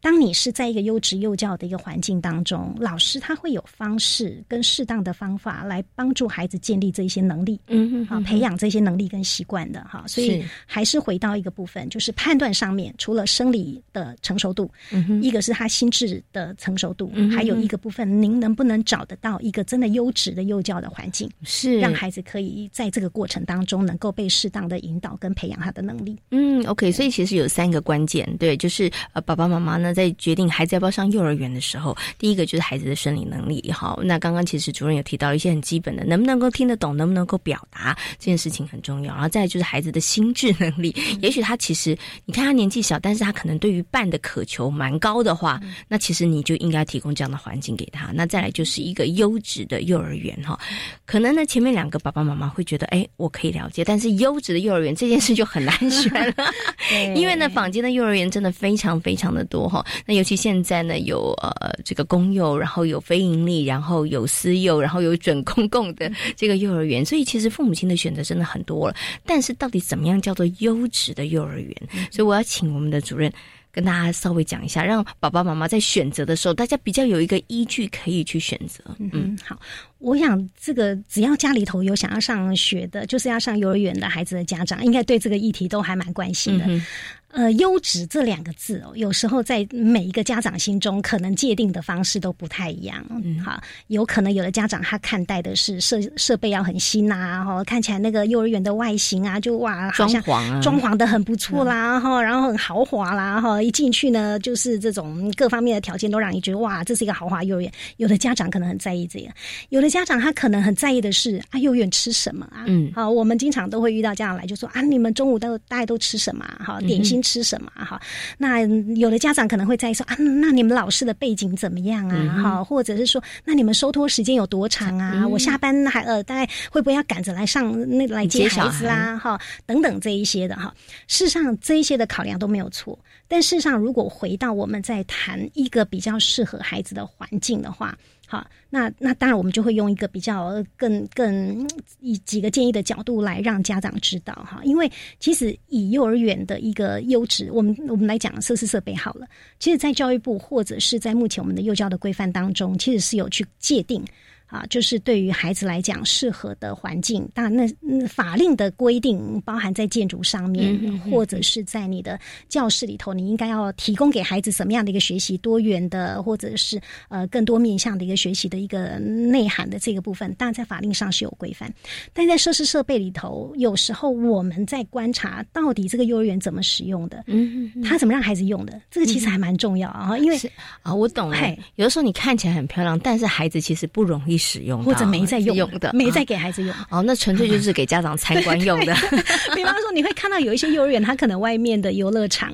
当你是在一个优质幼教的一个环境当中，老师他会有方式跟适当的方法来帮助孩子建立这些能力，嗯，好，培养这些能力跟习惯的哈。所以还是回到一个部分，就是判断上面，除了生理的成熟度，嗯一个是他心智的成熟度，还有一个部分，您能不能找得到一个真的优质的幼教的环境，是让孩子可以在这个过程当中能够被适当的引导跟培养他的能力。嗯，OK，所以其实有三个关键，对，就是呃，爸爸妈妈呢。在决定孩子要不要上幼儿园的时候，第一个就是孩子的生理能力。好，那刚刚其实主任有提到一些很基本的，能不能够听得懂，能不能够表达这件事情很重要。然后再就是孩子的心智能力，也许他其实你看他年纪小，但是他可能对于伴的渴求蛮高的话，那其实你就应该提供这样的环境给他。那再来就是一个优质的幼儿园哈，可能呢前面两个爸爸妈妈会觉得，哎，我可以了解，但是优质的幼儿园这件事就很难选了，因为呢坊间的幼儿园真的非常非常的多哈。那尤其现在呢，有呃这个公幼，然后有非盈利，然后有私幼，然后有准公共的这个幼儿园，所以其实父母亲的选择真的很多了。但是到底怎么样叫做优质的幼儿园？所以我要请我们的主任跟大家稍微讲一下，让爸爸妈妈在选择的时候，大家比较有一个依据可以去选择。嗯，好，我想这个只要家里头有想要上学的，就是要上幼儿园的孩子的家长，应该对这个议题都还蛮关心的。呃，优质这两个字哦，有时候在每一个家长心中，可能界定的方式都不太一样。嗯，好，有可能有的家长他看待的是设设备要很新呐，哈，看起来那个幼儿园的外形啊，就哇，装潢装潢的很不错啦，哈，然后很豪华啦，哈，一进去呢，就是这种各方面的条件都让你觉得哇，这是一个豪华幼儿园。有的家长可能很在意这个，有的家长他可能很在意的是啊，幼儿园吃什么啊？嗯，好，我们经常都会遇到家长来就说啊，你们中午都大家都吃什么？哈，点心。吃什么哈？那有的家长可能会在意说啊，那你们老师的背景怎么样啊？哈，或者是说，那你们收托时间有多长啊？我下班还呃，大概会不会要赶着来上那来接孩子啊？哈，等等这一些的哈。事实上，这一些的考量都没有错。但事实上，如果回到我们在谈一个比较适合孩子的环境的话。好，那那当然，我们就会用一个比较更更以几个建议的角度来让家长知道哈，因为其实以幼儿园的一个优质，我们我们来讲设施设备好了，其实，在教育部或者是在目前我们的幼教的规范当中，其实是有去界定。啊，就是对于孩子来讲适合的环境，当然那法令的规定包含在建筑上面，或者是在你的教室里头，你应该要提供给孩子什么样的一个学习多元的，或者是呃更多面向的一个学习的一个内涵的这个部分，当然在法令上是有规范，但在设施设备里头，有时候我们在观察到底这个幼儿园怎么使用的，嗯，他怎么让孩子用的，这个其实还蛮重要啊，因为啊，我懂了，有的时候你看起来很漂亮，但是孩子其实不容易。使用或者没在用的，没在给孩子用哦，那纯粹就是给家长参观用的。比方说，你会看到有一些幼儿园，它可能外面的游乐场、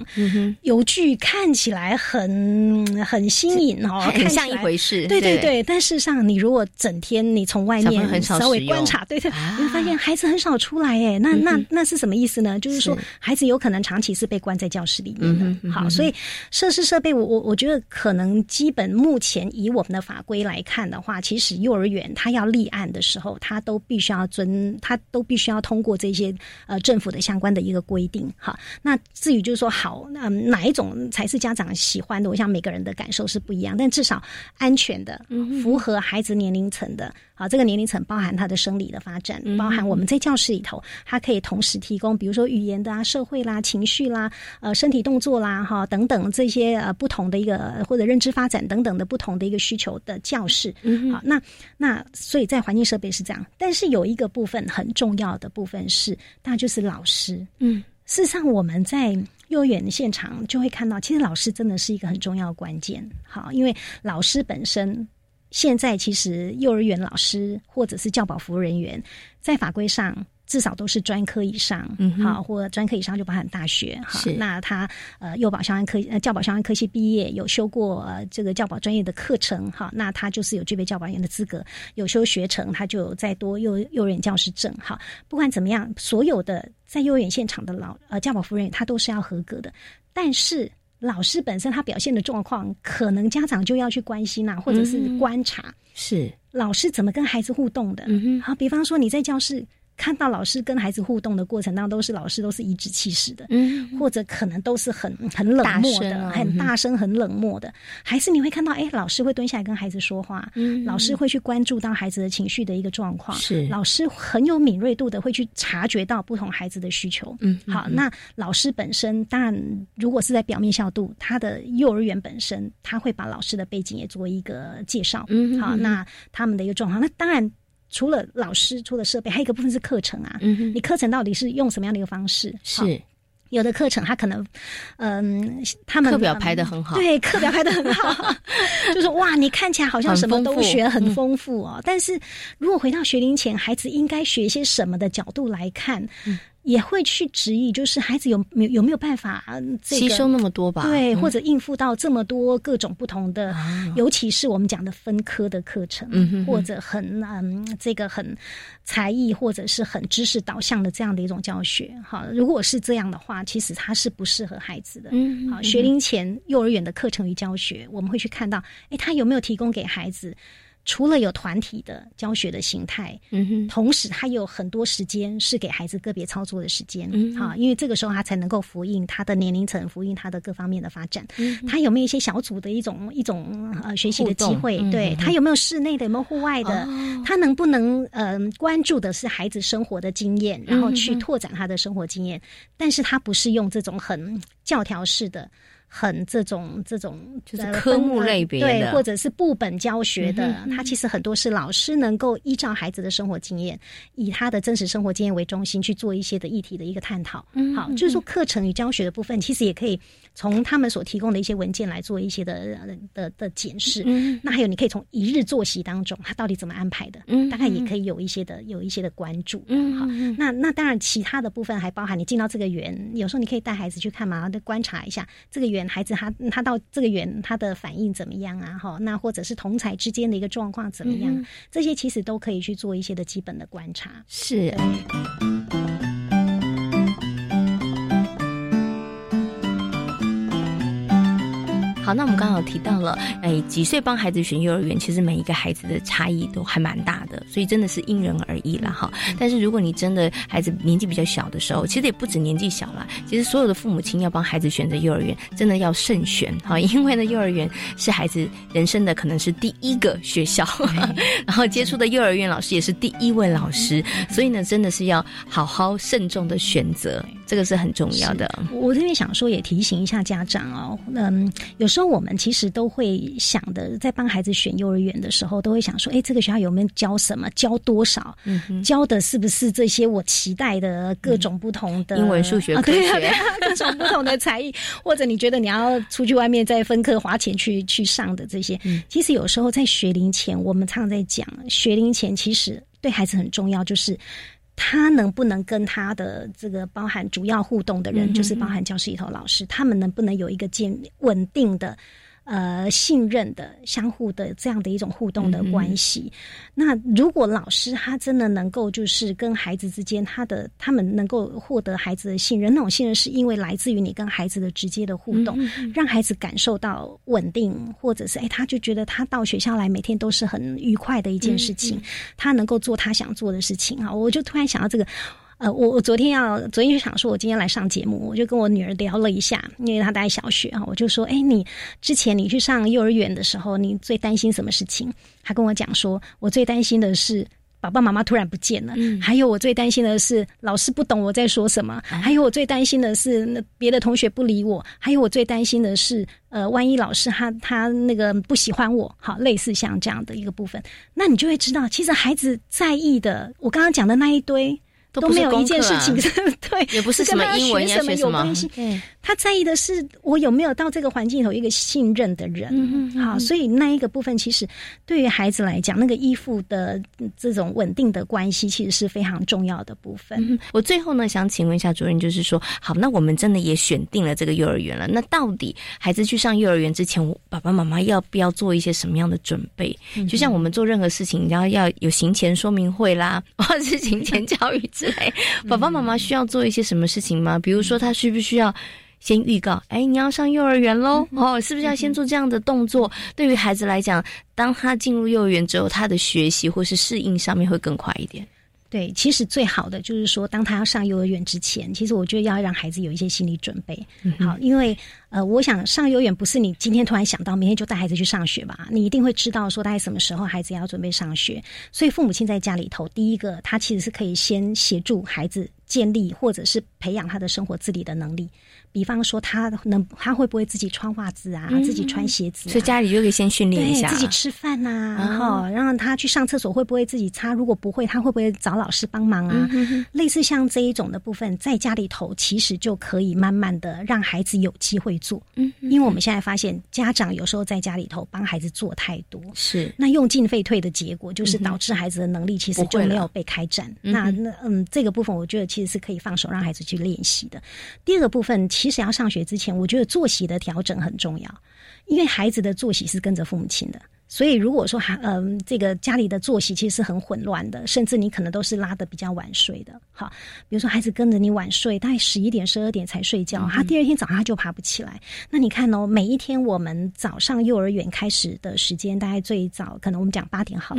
游具看起来很很新颖哦，很像一回事。对对对，但事实上，你如果整天你从外面稍微观察，对对，你会发现孩子很少出来。哎，那那那是什么意思呢？就是说，孩子有可能长期是被关在教室里面的。好，所以设施设备，我我我觉得可能基本目前以我们的法规来看的话，其实幼儿园他要立案的时候，他都必须要遵，他都必须要通过这些呃政府的相关的一个规定。哈，那至于就是说好，那哪一种才是家长喜欢的？我想每个人的感受是不一样，但至少安全的，符合孩子年龄层的。好，这个年龄层包含他的生理的发展，包含我们在教室里头，他可以同时提供，比如说语言的啊、社会啦、情绪啦、呃、身体动作啦、哈等等这些呃不同的一个或者认知发展等等的不同的一个需求的教室。好，那那所以在环境设备是这样，但是有一个部分很重要的部分是，那就是老师。嗯，事实上我们在幼儿园现场就会看到，其实老师真的是一个很重要的关键。好，因为老师本身。现在其实幼儿园老师或者是教保服务人员，在法规上至少都是专科以上，嗯，好，或专科以上就包含大学，哈。那他呃幼保相关科呃教保相关科系毕业，有修过呃这个教保专业的课程，哈，那他就是有具备教保员的资格，有修学程，他就有再多幼幼儿园教师证，哈。不管怎么样，所有的在幼儿园现场的老呃教保服务人员，他都是要合格的，但是。老师本身他表现的状况，可能家长就要去关心呐，或者是观察，是老师怎么跟孩子互动的。好，比方说你在教室。看到老师跟孩子互动的过程当中，都是老师都是颐指气使的，嗯，或者可能都是很很冷漠的，很大声、很冷漠的，还是你会看到，哎，老师会蹲下来跟孩子说话，嗯，老师会去关注到孩子的情绪的一个状况，是。老师很有敏锐度的会去察觉到不同孩子的需求，嗯，好，那老师本身当然如果是在表面效度，他的幼儿园本身他会把老师的背景也做一个介绍，嗯，好，那他们的一个状况，那当然。除了老师，除了设备，还有一个部分是课程啊。嗯你课程到底是用什么样的一个方式？是有的课程，他可能，嗯，他们课表排的很好，对，课表排的很好，就是哇，你看起来好像什么都学很丰富哦。但是如果回到学龄前，孩子应该学一些什么的角度来看？也会去质疑，就是孩子有没有没有办法吸收那么多吧？对，或者应付到这么多各种不同的，尤其是我们讲的分科的课程，或者很嗯这个很才艺或者是很知识导向的这样的一种教学。哈，如果是这样的话，其实它是不适合孩子的。嗯，好，学龄前幼儿园的课程与教学，我们会去看到，哎，他有没有提供给孩子？除了有团体的教学的形态，嗯哼，同时他有很多时间是给孩子个别操作的时间，嗯，好，因为这个时候他才能够呼应他的年龄层，呼应他的各方面的发展。嗯，他有没有一些小组的一种一种呃学习的机会？对他有没有室内的，有没有户外的？他能不能呃关注的是孩子生活的经验，然后去拓展他的生活经验？但是他不是用这种很教条式的。很这种这种就是科目类别，对，或者是部本教学的，它其实很多是老师能够依照孩子的生活经验，以他的真实生活经验为中心去做一些的议题的一个探讨。好，就是说课程与教学的部分，其实也可以从他们所提供的一些文件来做一些的的的检视。那还有，你可以从一日作息当中，他到底怎么安排的，大概也可以有一些的有一些的关注。嗯，好，那那当然，其他的部分还包含你进到这个园，有时候你可以带孩子去看嘛，的观察一下这个园。孩子他他到这个园他的反应怎么样啊？哈，那或者是同才之间的一个状况怎么样？这些其实都可以去做一些的基本的观察。是。好，那我们刚好提到了，哎，几岁帮孩子选幼儿园，其实每一个孩子的差异都还蛮大的，所以真的是因人而异了哈。但是如果你真的孩子年纪比较小的时候，其实也不止年纪小了，其实所有的父母亲要帮孩子选择幼儿园，真的要慎选哈，因为呢，幼儿园是孩子人生的可能是第一个学校，然后接触的幼儿园老师也是第一位老师，所以呢，真的是要好好慎重的选择，这个是很重要的。我这边想说，也提醒一下家长哦，嗯，有。时候我们其实都会想的，在帮孩子选幼儿园的时候，都会想说：哎，这个学校有没有教什么？教多少？教的是不是这些我期待的各种不同的英文、数学、科学，各种不同的才艺？或者你觉得你要出去外面再分科花钱去去上的这些？其实有时候在学龄前，我们常常在讲，学龄前其实对孩子很重要，就是。他能不能跟他的这个包含主要互动的人，就是包含教室里头老师，他们能不能有一个建稳定的呃信任的、相互的这样的一种互动的关系。那如果老师他真的能够就是跟孩子之间，他的他们能够获得孩子的信任，那种信任是因为来自于你跟孩子的直接的互动，让孩子感受到稳定，或者是哎，他就觉得他到学校来每天都是很愉快的一件事情，他能够做他想做的事情啊。我就突然想到这个。呃，我我昨天要昨天就想说，我今天来上节目，我就跟我女儿聊了一下，因为她在小学啊，我就说，哎，你之前你去上幼儿园的时候，你最担心什么事情？她跟我讲说，我最担心的是爸爸妈妈突然不见了，还有我最担心的是老师不懂我在说什么，还有我最担心的是那别的同学不理我，还有我最担心的是，呃，万一老师他他那个不喜欢我，好，类似像这样的一个部分，那你就会知道，其实孩子在意的，我刚刚讲的那一堆。都没有一件事情，对，也不是什么英文要学什么。他在意的是我有没有到这个环境里头一个信任的人，嗯好，所以那一个部分其实对于孩子来讲，那个依附的这种稳定的关系，其实是非常重要的部分。我最后呢，想请问一下主任，就是说，好，那我们真的也选定了这个幼儿园了，那到底孩子去上幼儿园之前，爸爸妈妈要不要做一些什么样的准备？就像我们做任何事情，然后要有行前说明会啦，或者是行前教育之类，爸爸妈妈需要做一些什么事情吗？比如说，他需不需要？先预告，哎，你要上幼儿园喽，哦，是不是要先做这样的动作？对于孩子来讲，当他进入幼儿园之后，他的学习或是适应上面会更快一点。对，其实最好的就是说，当他要上幼儿园之前，其实我觉得要让孩子有一些心理准备。好，因为呃，我想上幼儿园不是你今天突然想到，明天就带孩子去上学吧？你一定会知道说大概什么时候孩子要准备上学。所以父母亲在家里头，第一个他其实是可以先协助孩子建立或者是培养他的生活自理的能力。比方说，他能他会不会自己穿袜子啊？自己穿鞋子？所以家里就可以先训练一下，自己吃饭呐，然后让他去上厕所会不会自己擦？如果不会，他会不会找老师帮忙啊？类似像这一种的部分，在家里头其实就可以慢慢的让孩子有机会做。嗯，因为我们现在发现，家长有时候在家里头帮孩子做太多，是那用进废退的结果，就是导致孩子的能力其实就没有被开展。那那嗯，这个部分我觉得其实是可以放手让孩子去练习的。第二个部分。其实要上学之前，我觉得作息的调整很重要，因为孩子的作息是跟着父母亲的。所以，如果说还嗯，这个家里的作息其实是很混乱的，甚至你可能都是拉的比较晚睡的。好，比如说孩子跟着你晚睡，大概十一点、十二点才睡觉，他第二天早上他就爬不起来。那你看哦，每一天我们早上幼儿园开始的时间，大概最早可能我们讲八点好，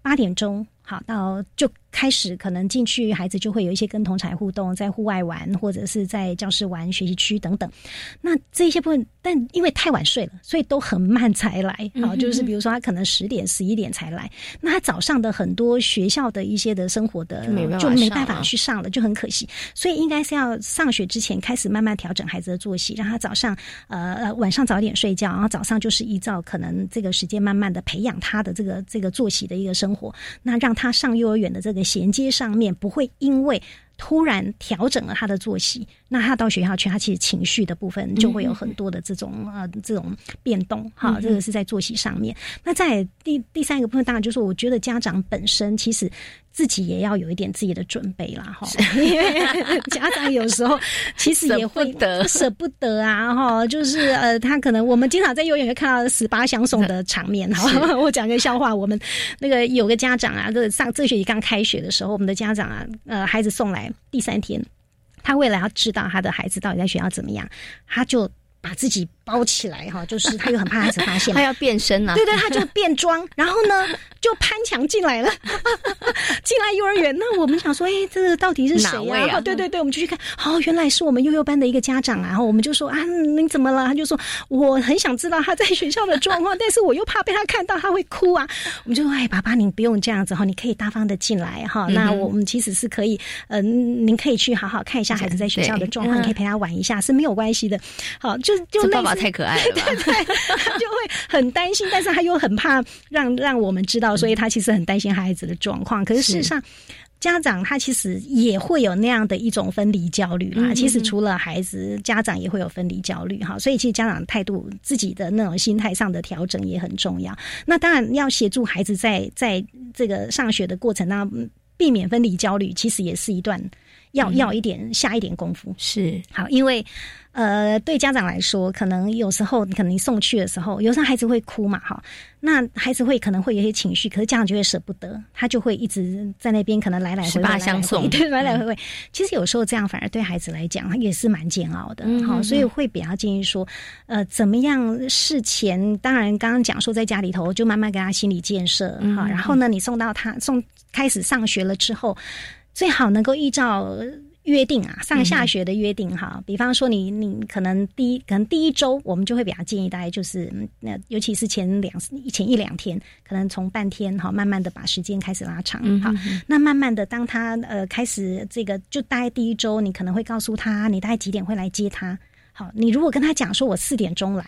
八点钟好到就。开始可能进去，孩子就会有一些跟同才互动，在户外玩或者是在教室玩、学习区等等。那这些部分，但因为太晚睡了，所以都很慢才来。好，就是比如说他可能十点、十一点才来，那他早上的很多学校的一些的生活的就没办法去上了，就很可惜。所以应该是要上学之前开始慢慢调整孩子的作息，让他早上呃呃晚上早点睡觉，然后早上就是依照可能这个时间慢慢的培养他的这个这个作息的一个生活，那让他上幼儿园的这个。衔接上面不会因为突然调整了他的作息，那他到学校去，他其实情绪的部分就会有很多的这种呃这种变动。哈，这个是在作息上面。那在第第三个部分，当然就是我觉得家长本身其实。自己也要有一点自己的准备啦，哈，因为 家长有时候其实也会 舍不得。啊，哈，就是呃，他可能我们经常在幼儿园看到十八相送的场面，哈，我讲个笑话，我们那个有个家长啊，这上这学期刚开学的时候，我们的家长啊，呃，孩子送来第三天，他为了要知道他的孩子到底在学校怎么样，他就把自己。包起来哈，就是他又很怕孩子发现，他要变身啊。对对，他就变装，然后呢就攀墙进来了，进来幼儿园。那我们想说，哎，这个到底是谁呀？对对对，我们就去看，哦，原来是我们幼幼班的一个家长啊。然后我们就说啊，你怎么了？他就说我很想知道他在学校的状况，但是我又怕被他看到他会哭啊。我们就说，哎，爸爸您不用这样子哈，你可以大方的进来哈。那我们其实是可以，嗯，您可以去好好看一下孩子在学校的状况，可以陪他玩一下是没有关系的。好，就就爸爸。太可爱了，对对，他就会很担心，但是他又很怕让让我们知道，所以他其实很担心孩子的状况。可是事实上，家长他其实也会有那样的一种分离焦虑啦。其实除了孩子，家长也会有分离焦虑哈。所以其实家长态度、自己的那种心态上的调整也很重要。那当然要协助孩子在在这个上学的过程当中避免分离焦虑，其实也是一段。要要一点下一点功夫。是好，因为。呃，对家长来说，可能有时候，可能你送去的时候，有时候孩子会哭嘛，哈，那孩子会可能会有些情绪，可是家长就会舍不得，他就会一直在那边可能来来回回相送，对，来来回回。其实有时候这样反而对孩子来讲也是蛮煎熬的，好，所以会比较建议说，呃，怎么样事前，当然刚刚讲说在家里头就慢慢给他心理建设，哈，然后呢，你送到他送开始上学了之后，最好能够依照。约定啊，上下学的约定哈。比方说，你你可能第一可能第一周，我们就会比较建议大家就是那，尤其是前两前一两天，可能从半天哈，慢慢的把时间开始拉长哈。那慢慢的，当他呃开始这个，就大概第一周，你可能会告诉他，你大概几点会来接他。好，你如果跟他讲说我四点钟来，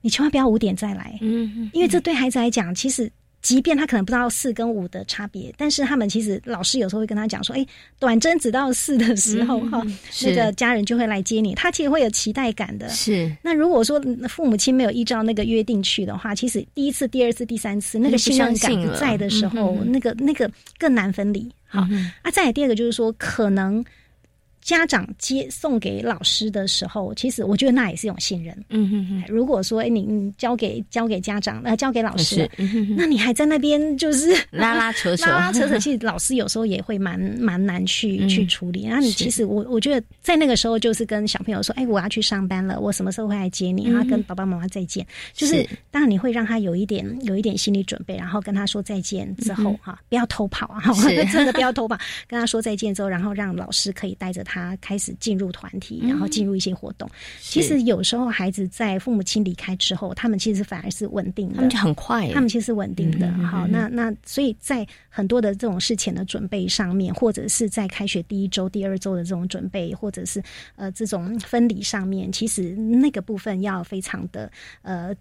你千万不要五点再来，嗯，因为这对孩子来讲，其实。即便他可能不知道四跟五的差别，但是他们其实老师有时候会跟他讲说：“哎，短针只到四的时候，哈，那个家人就会来接你。”他其实会有期待感的。是。那如果说父母亲没有依照那个约定去的话，其实第一次、第二次、第三次，那个信任感不在的时候，那个那个更难分离。好，啊，再来第二个就是说，可能。家长接送给老师的时候，其实我觉得那也是一种信任。嗯哼哼。如果说哎，你你交给交给家长呃交给老师，那你还在那边就是拉拉扯扯 拉拉扯扯，其实老师有时候也会蛮蛮难去去处理。那你其实我我觉得在那个时候就是跟小朋友说，哎，我要去上班了，我什么时候会来接你？然后跟爸爸妈妈再见。就是当然你会让他有一点有一点心理准备，然后跟他说再见之后哈，不要偷跑啊！真的不要偷跑，跟他说再见之后，然后让老师可以带着他。他开始进入团体，然后进入一些活动。其实有时候孩子在父母亲离开之后，他们其实反而是稳定的，他们就很快。他们其实是稳定的。好，那那所以在很多的这种事前的准备上面，或者是在开学第一周、第二周的这种准备，或者是呃这种分离上面，其实那个部分要非常的呃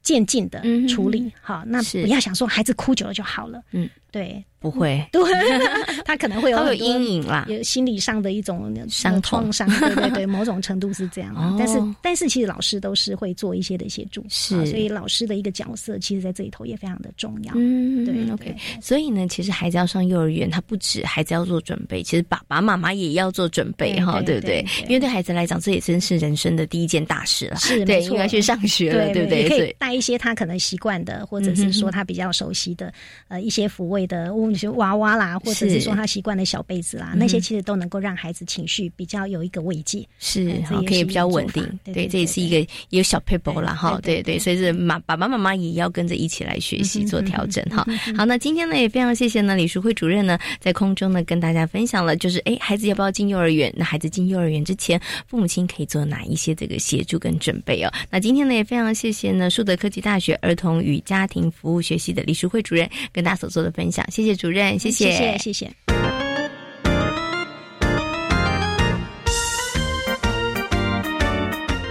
渐进的处理。好，那不要想说孩子哭久了就好了。嗯，对。不会，对，他可能会有阴影啦，有心理上的一种伤创伤，对对对，某种程度是这样。但是，但是其实老师都是会做一些的协助，是，所以老师的一个角色，其实在这里头也非常的重要。嗯，对，OK。所以呢，其实孩子要上幼儿园，他不止孩子要做准备，其实爸爸妈妈也要做准备哈，对不对？因为对孩子来讲，这也真是人生的第一件大事了，是，对，应该去上学了，对不对？可以带一些他可能习惯的，或者是说他比较熟悉的，呃，一些抚慰的，那些娃娃啦。或者是说他习惯的小被子啦，那些其实都能够让孩子情绪比较有一个慰藉，是可以比较稳定。对，这也是一个有小 paper 啦，哈，对对，所以是妈爸爸妈妈也要跟着一起来学习做调整哈。好，那今天呢也非常谢谢呢李淑慧主任呢在空中呢跟大家分享了，就是哎孩子要不要进幼儿园？那孩子进幼儿园之前，父母亲可以做哪一些这个协助跟准备哦？那今天呢也非常谢谢呢树德科技大学儿童与家庭服务学系的李淑慧主任跟大家所做的分享，谢谢主任，谢谢。谢谢。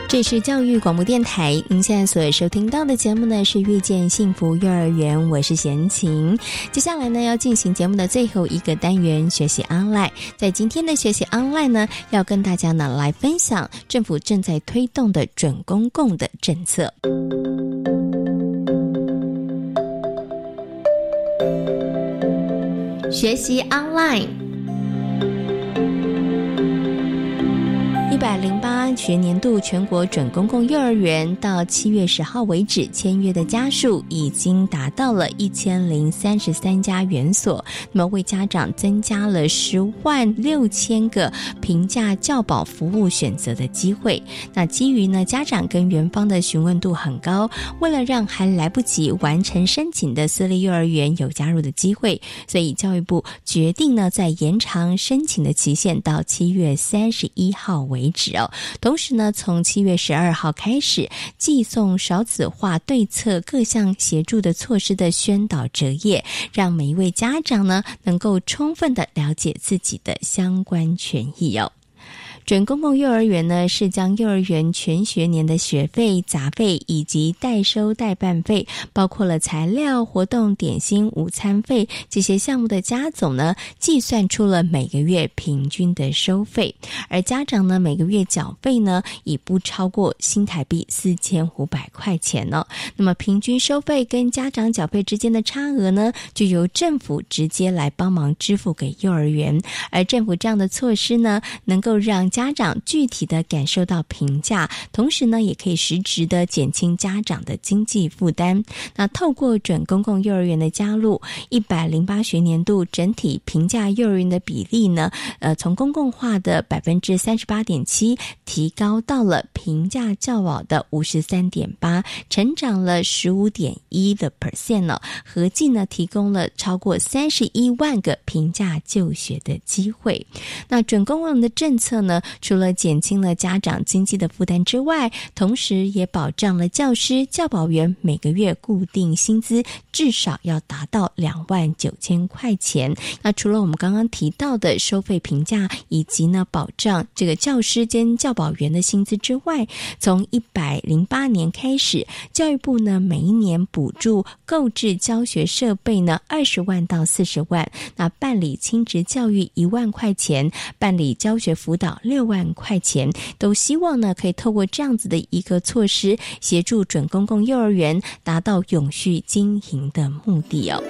这是教育广播电台，您现在所收听到的节目呢是《遇见幸福幼儿园》，我是贤琴。接下来呢要进行节目的最后一个单元——学习 online。在今天的学习 online 呢，要跟大家呢来分享政府正在推动的准公共的政策。学习 online。百零八学年度全国准公共幼儿园到七月十号为止，签约的家数已经达到了一千零三十三家园所，那么为家长增加了十万六千个平价教保服务选择的机会。那基于呢家长跟园方的询问度很高，为了让还来不及完成申请的私立幼儿园有加入的机会，所以教育部决定呢在延长申请的期限到七月三十一号为。哦，同时呢，从七月十二号开始，寄送少子化对策各项协助的措施的宣导折页，让每一位家长呢，能够充分的了解自己的相关权益哦。准公共幼儿园呢是将幼儿园全学年的学费、杂费以及代收代办费，包括了材料、活动、点心、午餐费这些项目的加总呢，计算出了每个月平均的收费，而家长呢每个月缴费呢已不超过新台币四千五百块钱呢。那么平均收费跟家长缴费之间的差额呢，就由政府直接来帮忙支付给幼儿园，而政府这样的措施呢，能够让家家长具体的感受到评价，同时呢，也可以实质的减轻家长的经济负担。那透过准公共幼儿园的加入，一百零八学年度整体评价幼儿园的比例呢，呃，从公共化的百分之三十八点七，提高到了评价较好的五十三点八，成长了十五点一的 percent 呢，合计呢提供了超过三十一万个评价就学的机会。那准公共的政策呢，除了减轻了家长经济的负担之外，同时也保障了教师、教保员每个月固定薪资至少要达到两万九千块钱。那除了我们刚刚提到的收费评价以及呢保障这个教师兼教保员的薪资之外，从一百零八年开始，教育部呢每一年补助购置教学设备呢二十万到四十万，那办理亲职教育一万块钱，办理教学辅导六万块钱，都希望呢可以透过这样子的一个措施，协助准公共幼儿园达到永续经营的目的哦。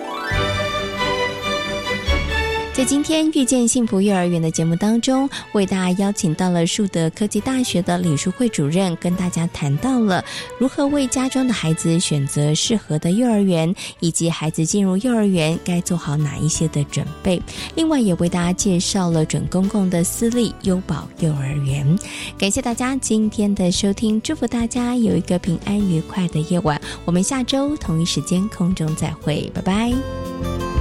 在今天遇见幸福幼儿园的节目当中，为大家邀请到了树德科技大学的李淑慧主任，跟大家谈到了如何为家中的孩子选择适合的幼儿园，以及孩子进入幼儿园该做好哪一些的准备。另外，也为大家介绍了准公共的私立优保幼儿园。感谢大家今天的收听，祝福大家有一个平安愉快的夜晚。我们下周同一时间空中再会，拜拜。